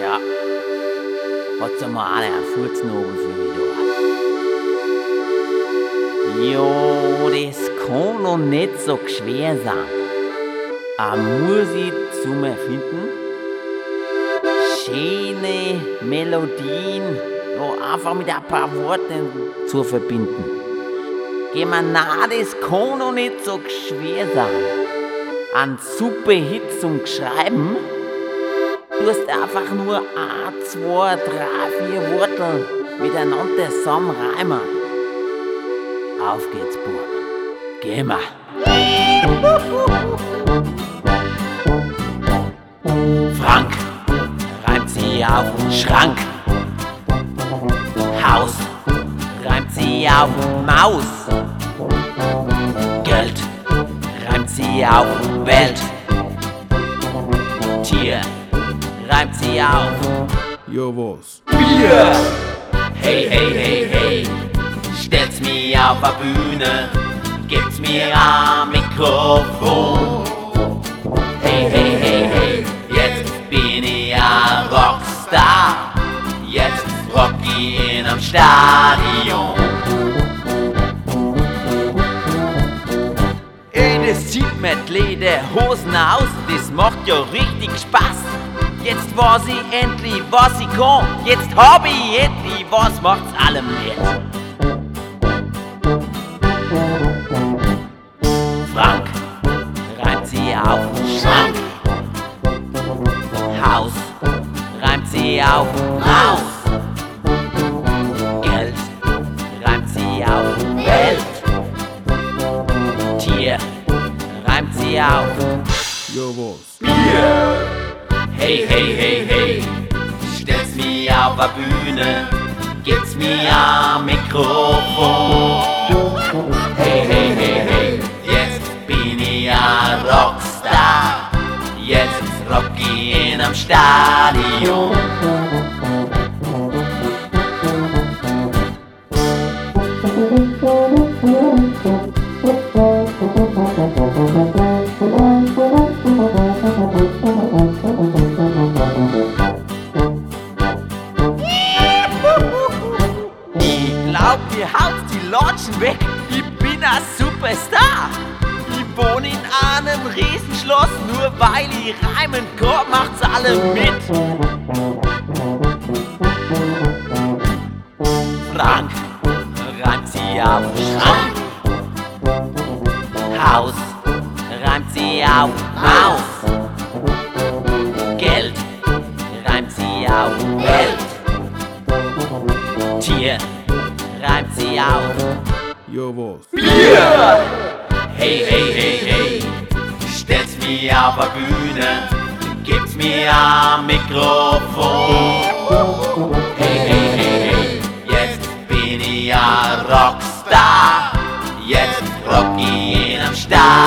ja. Hat Trotzdem mal alle Furznobel für mich da. Jo, das kann noch nicht so schwer sein. Aber muss ich zum Erfinden? Schöne Melodien, ja, einfach mit ein paar Worten zu verbinden. Geh mal nah, das kann noch nicht so schwer sein. An super Hit zum Schreiben? Du hast einfach nur ein, zwei, drei, vier Worte miteinander zusammenreimen. Auf geht's, Bub. Geh mal. Frank reimt sie auf den Schrank. Haus reimt sie auf Maus. Geld reimt sie auf Welt. Tier reimt sie auf Ja, was? Bier. Hey, hey, hey, hey, stellt's mir auf der Bühne, gibt's mir ein Mikrofon. Hey, hey, hey, hey, jetzt bin ich ein Rockstar, jetzt rock ich in am Stadion. Ey, das zieht mit Lederhosen aus, das macht ja richtig Spaß. Jetzt weiß ich endlich, was ich kann. Jetzt hab ich endlich, was macht's allem wert. Frank reimt sie auf Schrank. Haus reimt sie auf Maus. Geld reimt sie auf Welt. Tier reimt sie auf Ja, was? Hey, hey, hey, hey, stell's mir auf der Bühne, gibt's mir ein Mikrofon. Hey, hey, hey, hey, jetzt bin ich ein Rockstar, jetzt rock ich in am Stadion. Ich bin ein Superstar. Ich wohne in einem Riesenschloss, nur weil ich reimen kann, macht's alle mit. Frank reimt sie auf Schrank. Haus reimt sie auf Maus. Geld reimt sie auf Welt. Tier reimt sie auf Ja, was? Bier. Hey, hey, hey, hey, stell's mir auf der Bühne, gibt's mir ein Mikrofon. Hey, hey, hey, hey, jetzt bin ich ein Rockstar, jetzt rock ich in am Stadion.